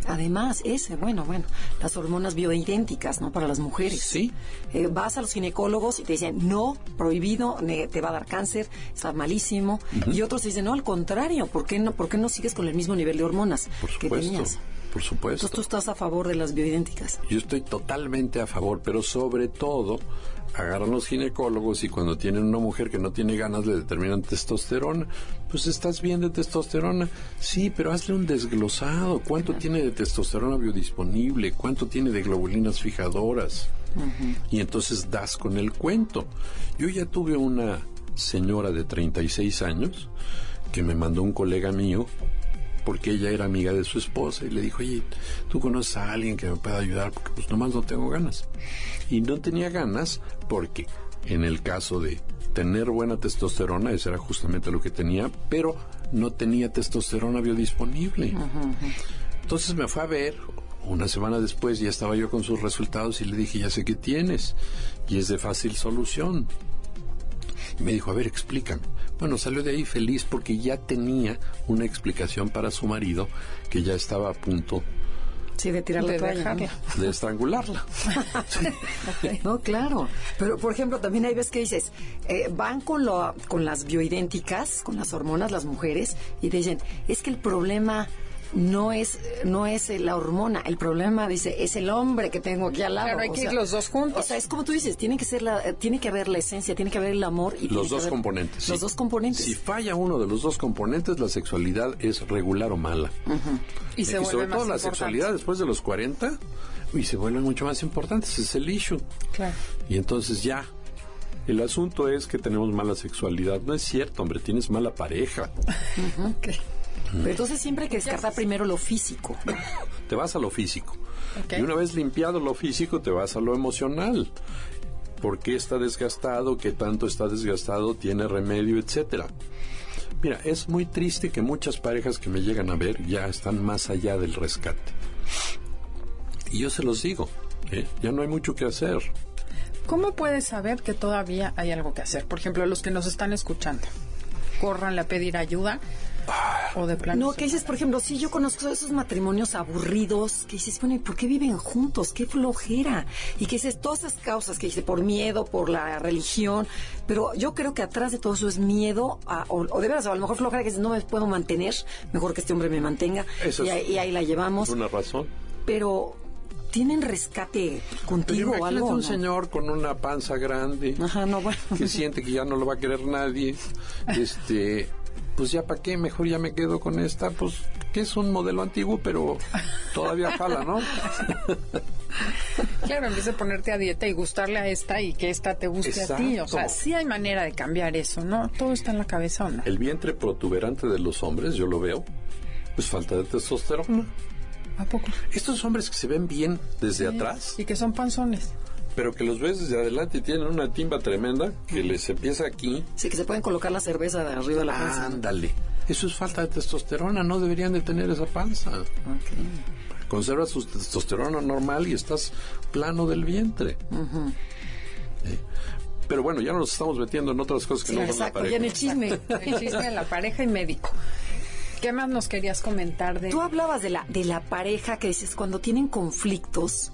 Además, ese, bueno, bueno, las hormonas bioidénticas, ¿no? Para las mujeres. Sí. Eh, vas a los ginecólogos y te dicen, no, prohibido, ne- te va a dar cáncer, está malísimo. Y otros te dicen, no, al contrario, ¿por qué no, por qué no sigues con el mismo nivel de hormonas Por que tenías? Por supuesto. Entonces tú estás a favor de las bioidénticas. Yo estoy totalmente a favor, pero sobre todo agarran los ginecólogos y cuando tienen una mujer que no tiene ganas le determinan testosterona. Pues estás bien de testosterona. Sí, pero hazle un desglosado. ¿Cuánto tiene de testosterona biodisponible? ¿Cuánto tiene de globulinas fijadoras? Y entonces das con el cuento. Yo ya tuve una señora de 36 años que me mandó un colega mío porque ella era amiga de su esposa y le dijo, oye, ¿tú conoces a alguien que me pueda ayudar? Porque pues nomás no tengo ganas. Y no tenía ganas porque en el caso de tener buena testosterona, eso era justamente lo que tenía, pero no tenía testosterona biodisponible. Entonces me fue a ver, una semana después ya estaba yo con sus resultados y le dije, ya sé qué tienes, y es de fácil solución. Y me dijo, a ver, explícame. Bueno, salió de ahí feliz porque ya tenía una explicación para su marido que ya estaba a punto Sí, de tirar la De toalla. ¿no? dejarla. de estrangularla. No, claro. Pero, por ejemplo, también hay veces que dices, eh, van con, lo, con las bioidénticas, con las hormonas, las mujeres, y te dicen, es que el problema no es no es la hormona, el problema dice es el hombre que tengo aquí al lado. Claro, hay que ir los dos juntos. O sea, es como tú dices, tiene que ser la, tiene que haber la esencia, tiene que haber el amor y los dos haber, componentes. Los dos componentes. Si falla uno de los dos componentes, la sexualidad es regular o mala. Y, se sobre más todo la sexualidad después de los 40 y se vuelven mucho más importantes, es el issue. Claro. Y entonces ya el asunto es que tenemos mala sexualidad. No es cierto, hombre, tienes mala pareja. Ok. Pero entonces siempre hay que descartar primero lo físico. Te vas a lo físico. Y una vez limpiado lo físico, te vas a lo emocional. ¿Por qué está desgastado? ¿Qué tanto está desgastado? ¿Tiene remedio? Etcétera. Mira, es muy triste que muchas parejas que me llegan a ver ya están más allá del rescate. Y yo se los digo, ¿eh? ya no hay mucho que hacer. ¿Cómo puedes saber que todavía hay algo que hacer? Por ejemplo, los que nos están escuchando. Córranle a pedir ayuda. O de plano. No, que dices, por ejemplo, sí, yo conozco esos matrimonios aburridos, que dices, bueno, ¿y por qué viven juntos? ¡Qué flojera! Y que dices, todas esas causas que dices, por miedo, por la religión, pero yo creo que atrás de todo eso es miedo, a- o, o de veras, o a lo mejor flojera que dices, no me puedo mantener, mejor que este hombre me mantenga, Eso y, es- ahí, y ahí la llevamos, Es una razón. pero ¿tienen rescate contigo o algo? un no? señor con una panza grande Ajá, no, bueno. que siente que ya no lo va a querer nadie. Este, pues ya para qué, mejor ya me quedo con esta, pues que es un modelo antiguo, pero todavía jala, ¿no? Claro, en vez de ponerte a dieta y gustarle a esta y que esta te guste a ti. O sea, sí hay manera de cambiar eso, ¿no? Todo está en la cabeza o no. El vientre protuberante de los hombres, yo lo veo, pues falta de testosterona. ¿A poco? Estos hombres que se ven bien desde atrás, Y que son panzones. Pero que los ves desde adelante y tienen una timba tremenda que les empieza aquí. Sí, que se pueden colocar la cerveza de arriba de la panza. Ándale. Eso es falta de testosterona, no deberían de tener esa panza. Conserva su testosterona normal y estás plano del vientre. Eh, Pero bueno, ya nos estamos metiendo en otras cosas que Sí, no son la exacto, pareja. ya en el chisme. El chiste de la pareja y médico. ¿Qué más nos querías comentar de...? Tú hablabas de la, de la pareja que dices, cuando tienen conflictos,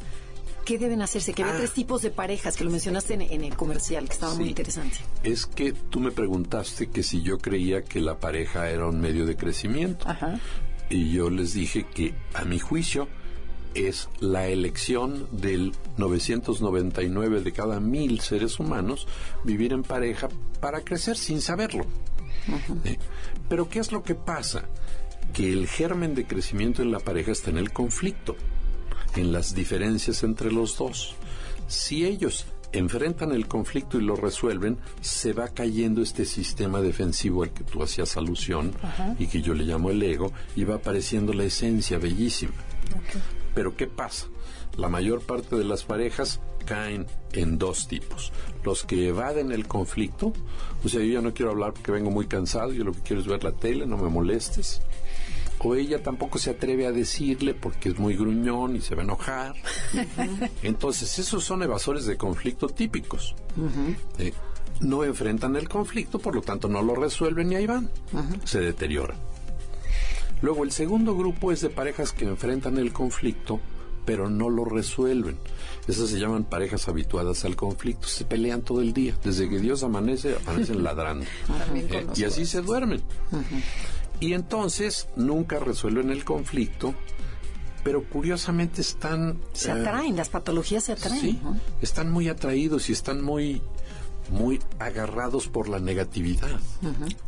¿qué deben hacerse? Que había Ah. tres tipos de parejas, que lo mencionaste en, en el comercial, que estaba muy interesante. Es que tú me preguntaste que si yo creía que la pareja era un medio de crecimiento. Ajá. Y yo les dije que, a mi juicio, es la elección del 999 de cada mil seres humanos vivir en pareja para crecer sin saberlo. ¿Eh? Pero ¿qué es lo que pasa? Que el germen de crecimiento en la pareja está en el conflicto, en las diferencias entre los dos. Si ellos enfrentan el conflicto y lo resuelven, se va cayendo este sistema defensivo al que tú hacías alusión y que yo le llamo el ego, y va apareciendo la esencia bellísima. Pero ¿qué pasa? La mayor parte de las parejas caen en dos tipos. Los que evaden el conflicto, o sea, yo ya no quiero hablar porque vengo muy cansado, yo lo que quiero es ver la tele, no me molestes. O ella tampoco se atreve a decirle porque es muy gruñón y se va a enojar. Entonces, esos son evasores de conflicto típicos. Eh, no enfrentan el conflicto, por lo tanto no lo resuelven y ahí van. Se deteriora. Luego, el segundo grupo es de parejas que enfrentan el conflicto, pero no lo resuelven. Esas se llaman parejas habituadas al conflicto. Se pelean todo el día. Desde que Dios amanece, amanecen ladrando. También Eh, y así se duermen. Y entonces nunca resuelven el conflicto, pero curiosamente están... Se eh, atraen, las patologías se atraen. Sí, ¿no? están muy atraídos y están muy, muy agarrados por la negatividad.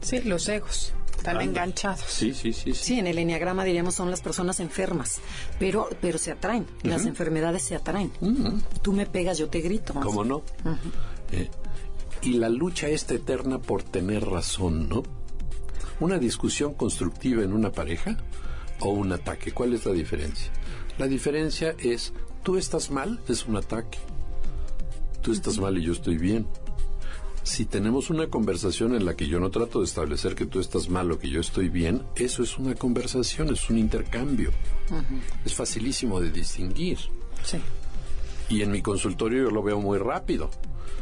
Sí, los egos. Están Anda. enganchados. Sí, sí, sí, sí. Sí, en el enneagrama diríamos son las personas enfermas, pero pero se atraen, las enfermedades se atraen. Tú me pegas, yo te grito. ¿Cómo no? Eh, y la lucha esta eterna por tener razón, ¿no? Una discusión constructiva en una pareja o un ataque. ¿Cuál es la diferencia? La diferencia es, tú estás mal, es un ataque. Tú estás mal y yo estoy bien. Si tenemos una conversación en la que yo no trato de establecer que tú estás mal o que yo estoy bien, eso es una conversación, es un intercambio. Es facilísimo de distinguir. Sí. Y en mi consultorio yo lo veo muy rápido.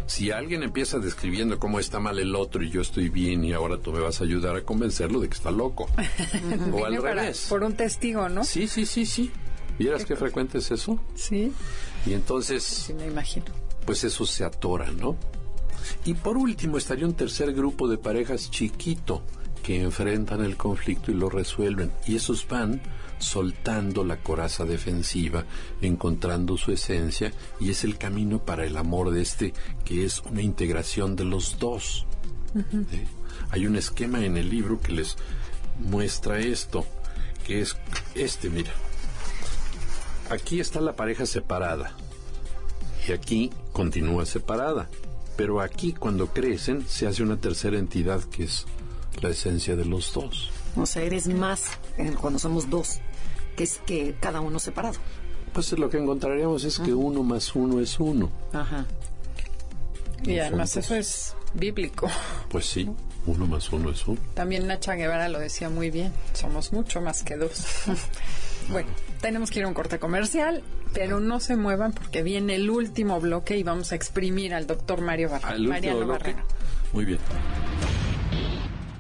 Si alguien empieza describiendo cómo está mal el otro y yo estoy bien y ahora tú me vas a ayudar a convencerlo de que está loco. o al para- revés. Por un testigo, ¿no? Sí, sí, sí, sí. ¿Vieras qué frecuente es eso? Sí, Y entonces, sí me imagino. pues eso se atora, ¿no? Y por último estaría un tercer grupo de parejas chiquito que enfrentan el conflicto y lo resuelven. Y esos van soltando la coraza defensiva, encontrando su esencia, y es el camino para el amor de este, que es una integración de los dos. Hay un esquema en el libro que les muestra esto, que es este, mira. Aquí está la pareja separada y aquí continúa separada. Pero aquí cuando crecen se hace una tercera entidad que es la esencia de los dos. O sea, eres más cuando somos dos, que es que cada uno separado. Pues lo que encontraríamos es que uno más uno es uno. Ajá. Y además eso es bíblico. Pues sí, uno más uno es uno. También Nacha Guevara lo decía muy bien, somos mucho más que dos. bueno, tenemos que ir a un corte comercial, pero no se muevan porque viene el último bloque y vamos a exprimir al doctor Mario Barrera. Mariano Barrera. Muy bien.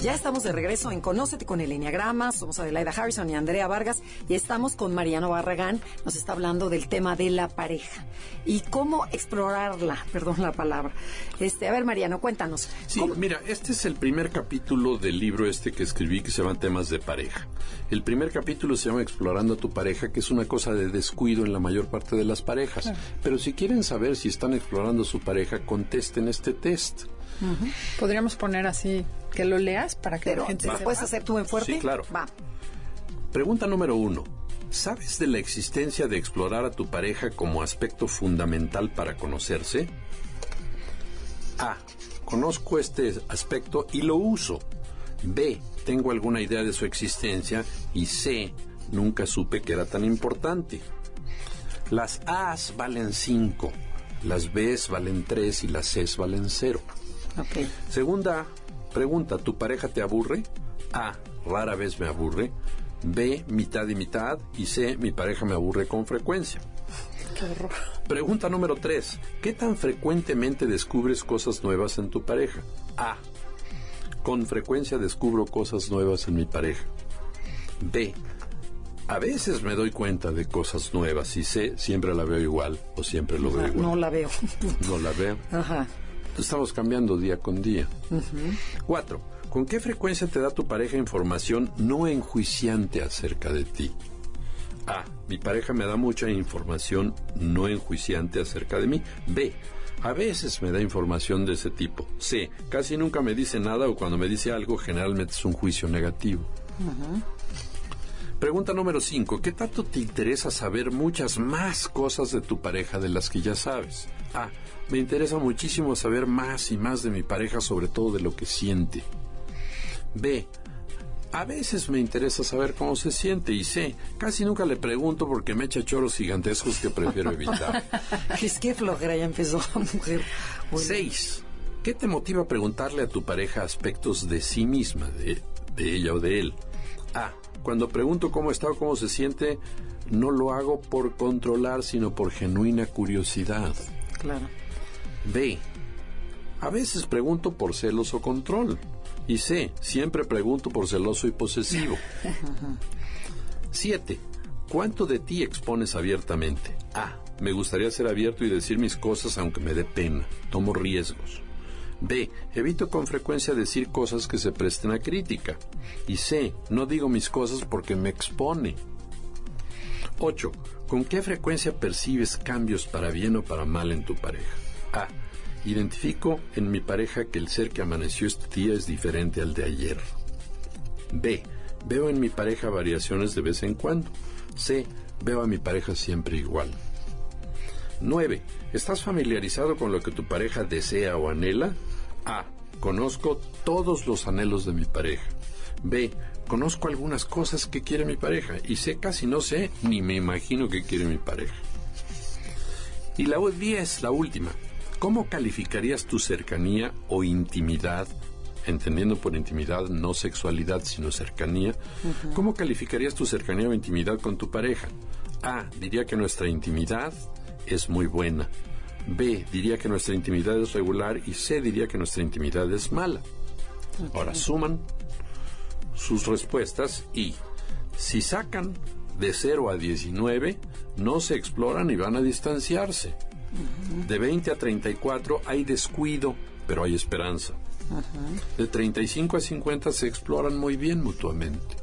Ya estamos de regreso en Conócete con el Enneagrama. Somos Adelaida Harrison y Andrea Vargas y estamos con Mariano Barragán. Nos está hablando del tema de la pareja y cómo explorarla, perdón la palabra. Este, a ver, Mariano, cuéntanos. Sí, mira, este es el primer capítulo del libro este que escribí que se llama Temas de pareja. El primer capítulo se llama Explorando a tu pareja, que es una cosa de descuido en la mayor parte de las parejas. Pero si quieren saber si están explorando su pareja, contesten este test. Podríamos poner así, que lo leas para que la gente ¿Lo puedes hacer tú en fuerte? Sí, claro. Va. Pregunta número uno. ¿Sabes de la existencia de explorar a tu pareja como aspecto fundamental para conocerse? A. Conozco este aspecto y lo uso. B. Tengo alguna idea de su existencia. Y C. Nunca supe que era tan importante. Las A's valen 5, las B's valen 3 y las C's valen 0. Segunda pregunta, ¿tu pareja te aburre? A, rara vez me aburre. B, mitad y mitad. Y C, mi pareja me aburre con frecuencia. Pregunta número 3. ¿Qué tan frecuentemente descubres cosas nuevas en tu pareja? A. Con frecuencia descubro cosas nuevas en mi pareja. B. A veces me doy cuenta de cosas nuevas y C. Siempre la veo igual o siempre lo veo igual. No la veo. no la veo. Ajá. Estamos cambiando día con día. Cuatro, ¿con qué frecuencia te da tu pareja información no enjuiciante acerca de ti? A. Mi pareja me da mucha información no enjuiciante acerca de mí. B. A veces me da información de ese tipo. C. Casi nunca me dice nada o cuando me dice algo generalmente es un juicio negativo. Pregunta número 5. ¿Qué tanto te interesa saber muchas más cosas de tu pareja de las que ya sabes? A. Me interesa muchísimo saber más y más de mi pareja, sobre todo de lo que siente. B. A veces me interesa saber cómo se siente y C. Casi nunca le pregunto porque me echa choros gigantescos que prefiero evitar. es que flojera ya empezó la mujer. 6. ¿Qué te motiva a preguntarle a tu pareja aspectos de sí misma, de, de ella o de él? A. Cuando pregunto cómo está o cómo se siente, no lo hago por controlar, sino por genuina curiosidad. Claro. B. A veces pregunto por celos o control. Y C. Siempre pregunto por celoso y posesivo. 7. ¿Cuánto de ti expones abiertamente? A. Me gustaría ser abierto y decir mis cosas aunque me dé pena. Tomo riesgos. B. Evito con frecuencia decir cosas que se presten a crítica. Y C. No digo mis cosas porque me expone. 8. ¿Con qué frecuencia percibes cambios para bien o para mal en tu pareja? A. Identifico en mi pareja que el ser que amaneció este día es diferente al de ayer. B. Veo en mi pareja variaciones de vez en cuando. C. Veo a mi pareja siempre igual. 9. ¿Estás familiarizado con lo que tu pareja desea o anhela? A. Conozco todos los anhelos de mi pareja. B. Conozco algunas cosas que quiere mi pareja. Y C. Casi no sé ni me imagino que quiere mi pareja. Y la 10, la última. ¿Cómo calificarías tu cercanía o intimidad, entendiendo por intimidad no sexualidad, sino cercanía? ¿Cómo calificarías tu cercanía o intimidad con tu pareja? A. Diría que nuestra intimidad es muy buena. B. Diría que nuestra intimidad es regular. Y C. Diría que nuestra intimidad es mala. Ahora suman sus respuestas y si sacan de 0 a 19 no se exploran y van a distanciarse. De 20 a 34 hay descuido, pero hay esperanza. De 35 a 50 se exploran muy bien mutuamente.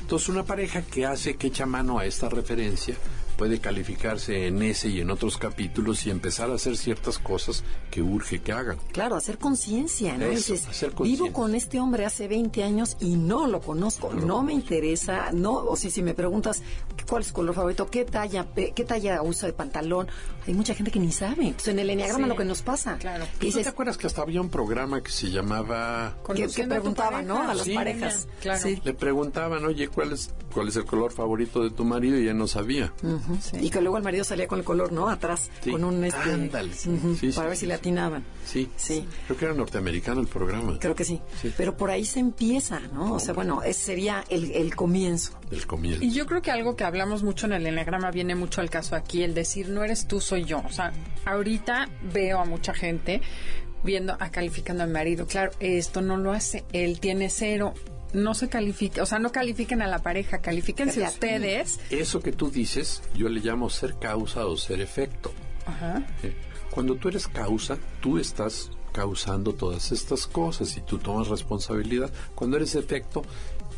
Entonces, una pareja que hace, que echa mano a esta referencia, puede calificarse en ese y en otros capítulos y empezar a hacer ciertas cosas que urge que hagan. Claro, hacer conciencia, ¿no? Eso, Dices, hacer vivo con este hombre hace 20 años y no lo conozco, no, me interesa, no, o si, si me preguntas cuál es su color favorito, qué talla, pe- qué talla usa de pantalón, hay mucha gente que ni sabe. Entonces, en el enneagrama Sí, lo que nos pasa. claro. que ¿Tú te acuerdas que hasta había un programa que se llamaba... que, que Conociendo a tu preguntaba, pareja. ¿no? A las Sí. parejas. Claro. Sí. Le preguntaban, oye, ¿cuál es, cuál es el color favorito de tu marido? Y ella no sabía. Y que luego el marido salía con el color, ¿no? Atrás, Sí. con un este. Ándale, sí. ujú, Sí, sí, para ver sí, si le atinaban. Sí. Sí. Creo que era norteamericano el programa. Creo que sí. Sí. Pero por ahí se empieza, ¿no? O sea, bueno, ese sería el, el comienzo. Del comienzo. Y yo creo que algo que hablamos mucho en el eneagrama viene mucho al caso aquí, el decir no eres tú, soy yo. O sea, ahorita veo a mucha gente viendo, a calificando a mi marido. Claro, esto no lo hace, él tiene cero. No se califica, o sea, no califiquen a la pareja, califíquense Fíjate. ustedes. Eso que tú dices, yo le llamo ser causa o ser efecto. Ajá. ¿eh? Cuando tú eres causa, tú estás causando todas estas cosas y tú tomas responsabilidad. Cuando eres efecto,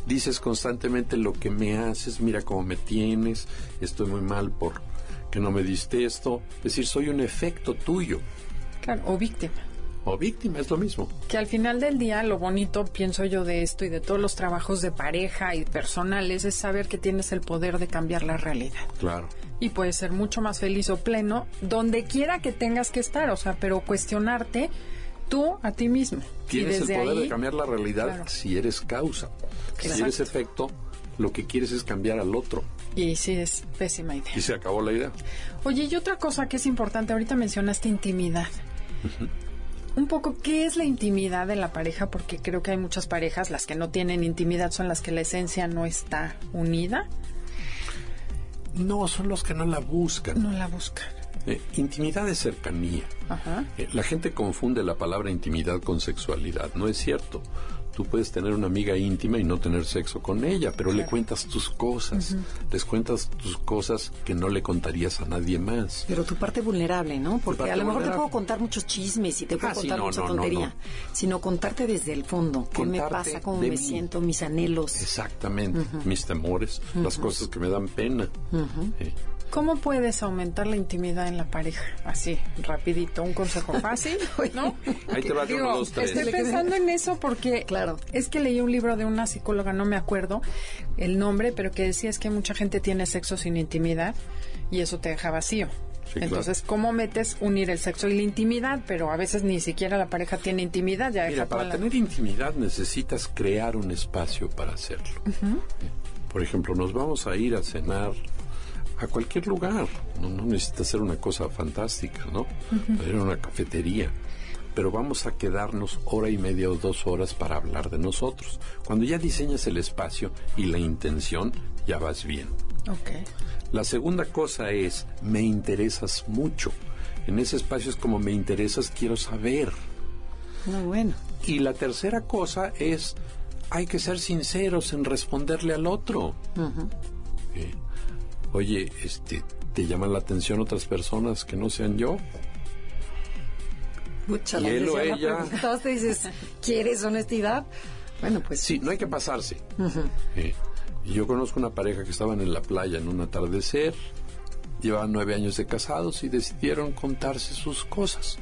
dices constantemente lo que me haces, mira cómo me tienes, estoy muy mal por que no me diste esto. Es decir, soy un efecto tuyo. Claro, o víctima. O víctima, es lo mismo. Que al final del día lo bonito, pienso yo, de esto y de todos los trabajos de pareja y personales es saber que tienes el poder de cambiar la realidad. Claro. Y puedes ser mucho más feliz o pleno donde quiera que tengas que estar, o sea, pero cuestionarte tú a ti mismo. Tienes el poder ahí, de cambiar la realidad Claro. si eres causa. Si eres efecto, lo que quieres es cambiar al otro. Y sí, es pésima idea. Y se acabó la idea. Oye, y otra cosa que es importante, ahorita mencionaste intimidad. Un poco, ¿qué es la intimidad de la pareja? Porque creo que hay muchas parejas, las que no tienen intimidad son las que la esencia no está unida, No, son los que no la buscan. no la buscan. Eh, intimidad es cercanía. Ajá. Eh, la gente confunde la palabra intimidad con sexualidad. No es cierto. Tú puedes tener una amiga íntima y no tener sexo con ella, pero le cuentas tus cosas. Les cuentas tus cosas que no le contarías a nadie más. Pero tu parte vulnerable, ¿no? Porque a lo mejor te puedo contar muchos chismes y te puedo Ah, sí, contar no, mucha no, tontería, no. sino contarte desde el fondo. ¿Qué me pasa? ¿Cómo me mí. siento? Mis anhelos. Exactamente. Mis temores, las cosas que me dan pena. Eh, ¿Cómo puedes aumentar la intimidad en la pareja? Así, rapidito, un consejo fácil, ¿no? Ahí te va Digo, uno, dos, tres. estoy pensando en eso porque Claro. es que leí un libro de una psicóloga, no me acuerdo el nombre, pero que decía es que mucha gente tiene sexo sin intimidad y eso te deja vacío. Sí, claro. Entonces, ¿cómo metes unir el sexo y la intimidad? Pero a veces ni siquiera la pareja tiene intimidad, ya Mira, para la... tener intimidad necesitas crear un espacio para hacerlo. Por ejemplo, nos vamos a ir a cenar a cualquier lugar. No, no necesita ser una cosa fantástica, ¿no? Ir a una cafetería. Pero vamos a quedarnos hora y media o dos horas para hablar de nosotros. Cuando ya diseñas el espacio y la intención, ya vas bien. La segunda cosa es, me interesas mucho. En ese espacio es como me interesas, quiero saber. Muy bueno. Y la tercera cosa es, hay que ser sinceros en responderle al otro. Eh, Oye, este, ¿te llaman la atención otras personas que no sean yo? Mucha Y él o ella. te dices, ¿quieres honestidad? Bueno, pues Sí, no hay que pasarse. Eh, yo conozco una pareja que estaban en la playa en un atardecer, llevaban nueve años de casados y decidieron contarse sus cosas.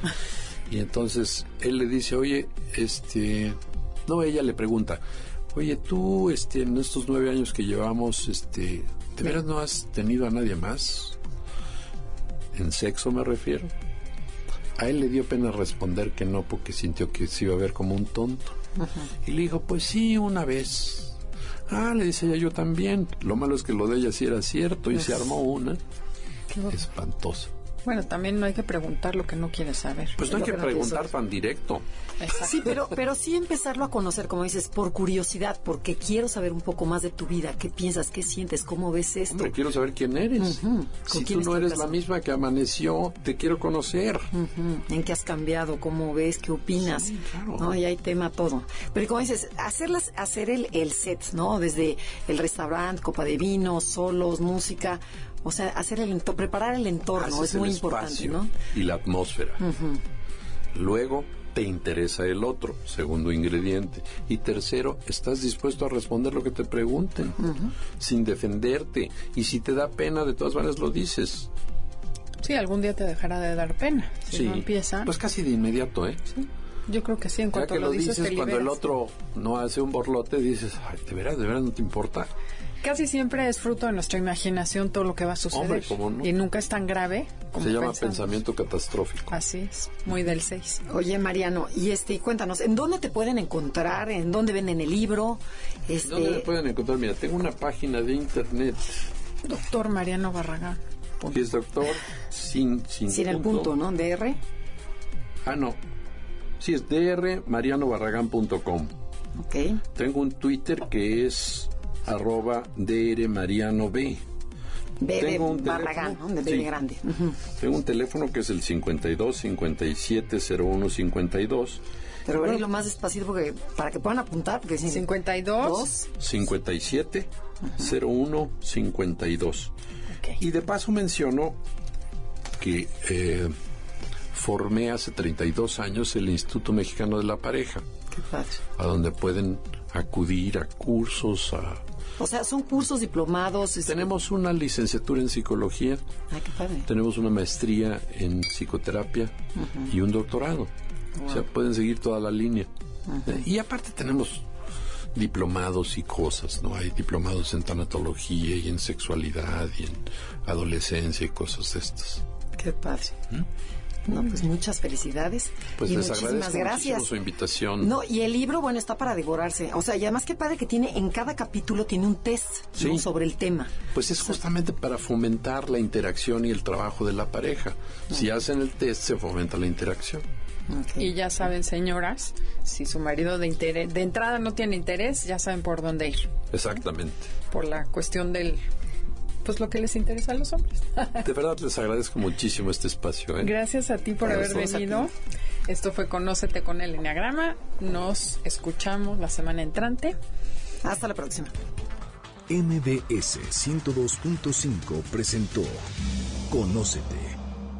Y entonces él le dice, oye, este, no, ella le pregunta, oye, tú, este, en estos nueve años que llevamos, este, ¿de veras no has tenido a nadie más? En sexo me refiero. A él le dio pena responder que no porque sintió que se iba a ver como un tonto. Y le dijo, pues sí, una vez. Ah, le dice ella, yo también. Lo malo es que lo de ella sí era cierto y se armó una espantosa. Bueno, también no hay que preguntar lo que no quieres saber. Pues no hay que preguntar tan directo. Exacto. Sí, pero, pero sí empezarlo a conocer, como dices, por curiosidad, porque quiero saber un poco más de tu vida, qué piensas, qué sientes, cómo ves esto. Hombre, quiero saber quién eres. Ujú. ¿Con Si quién tú no eres la misma que amaneció, te quiero conocer. ¿En qué has cambiado? ¿Cómo ves? ¿Qué opinas? Sí, claro. ¿No? Y hay tema todo. Pero como dices, hacerlas, hacer el, el set, ¿no? Desde el restaurante, copa de vino, solos, música. O sea, hacer el ento- preparar el entorno Haces es el muy importante, ¿no? Y la atmósfera. Luego te interesa el otro, segundo ingrediente. Y tercero, estás dispuesto a responder lo que te pregunten, sin defenderte. Y si te da pena, de todas maneras lo dices. Sí, algún día te dejará de dar pena. Si no empieza. Pues casi de inmediato, ¿eh? yo creo que sí, en Ya cuanto que lo, lo dices, dices, te cuando el otro no hace un borlote, dices, ay, de veras, de veras no te importa. Casi siempre es fruto de nuestra imaginación todo lo que va a suceder. Hombre, ¿cómo no? Y nunca es tan grave como Se llama pensamos. pensamiento catastrófico. Así es, muy del 6. Oye, Mariano, y este, cuéntanos, ¿en dónde te pueden encontrar? ¿En dónde venden el libro? Este, ¿Dónde me pueden encontrar? Mira, tengo una página de internet Doctor Mariano Barragán. que es doctor sin, sin, sin el punto, ¿no? DR. Ah, no. Sí, es drmarianobarragán.com. Ok. Tengo un Twitter que es arroba drmarianob. Tengo un Barragán, teléfono. ¿no? De Sí. grande. Tengo un teléfono que es el 52 57 01 52 Pero ver, lo más despacito porque, para que puedan apuntar, porque si 52. Dos. 57 01 52. Ok. Y de paso menciono que eh, formé hace 32 años el Instituto Mexicano de la Pareja, Qué padre. a donde pueden acudir a cursos, a... O sea, son cursos diplomados. este- Tenemos una licenciatura en psicología, Ay, qué padre. tenemos una maestría en psicoterapia y un doctorado. O sea, pueden seguir toda la línea. Y aparte tenemos diplomados y cosas, ¿no? Hay diplomados en tanatología y en sexualidad y en adolescencia y cosas de estas. Qué padre. No, pues muchas felicidades. Pues y les muchísimas agradezco gracias. su invitación. No, y el libro, bueno, está para devorarse. O sea, y además qué padre que tiene, en cada capítulo tiene un test sobre el tema. Pues es justamente para fomentar la interacción y el trabajo de la pareja. Si hacen el test, se fomenta la interacción. Y ya saben, señoras, si su marido de interés, de entrada no tiene interés, ya saben por dónde ir. Exactamente. Por la cuestión del, pues lo que les interesa a los hombres. De verdad les agradezco muchísimo este espacio. ¿eh? Gracias a ti por haber Gracias venido. Esto fue Conócete con el Enneagrama. Nos escuchamos la semana entrante. Hasta la próxima. MBS 102.5 presentó Conócete.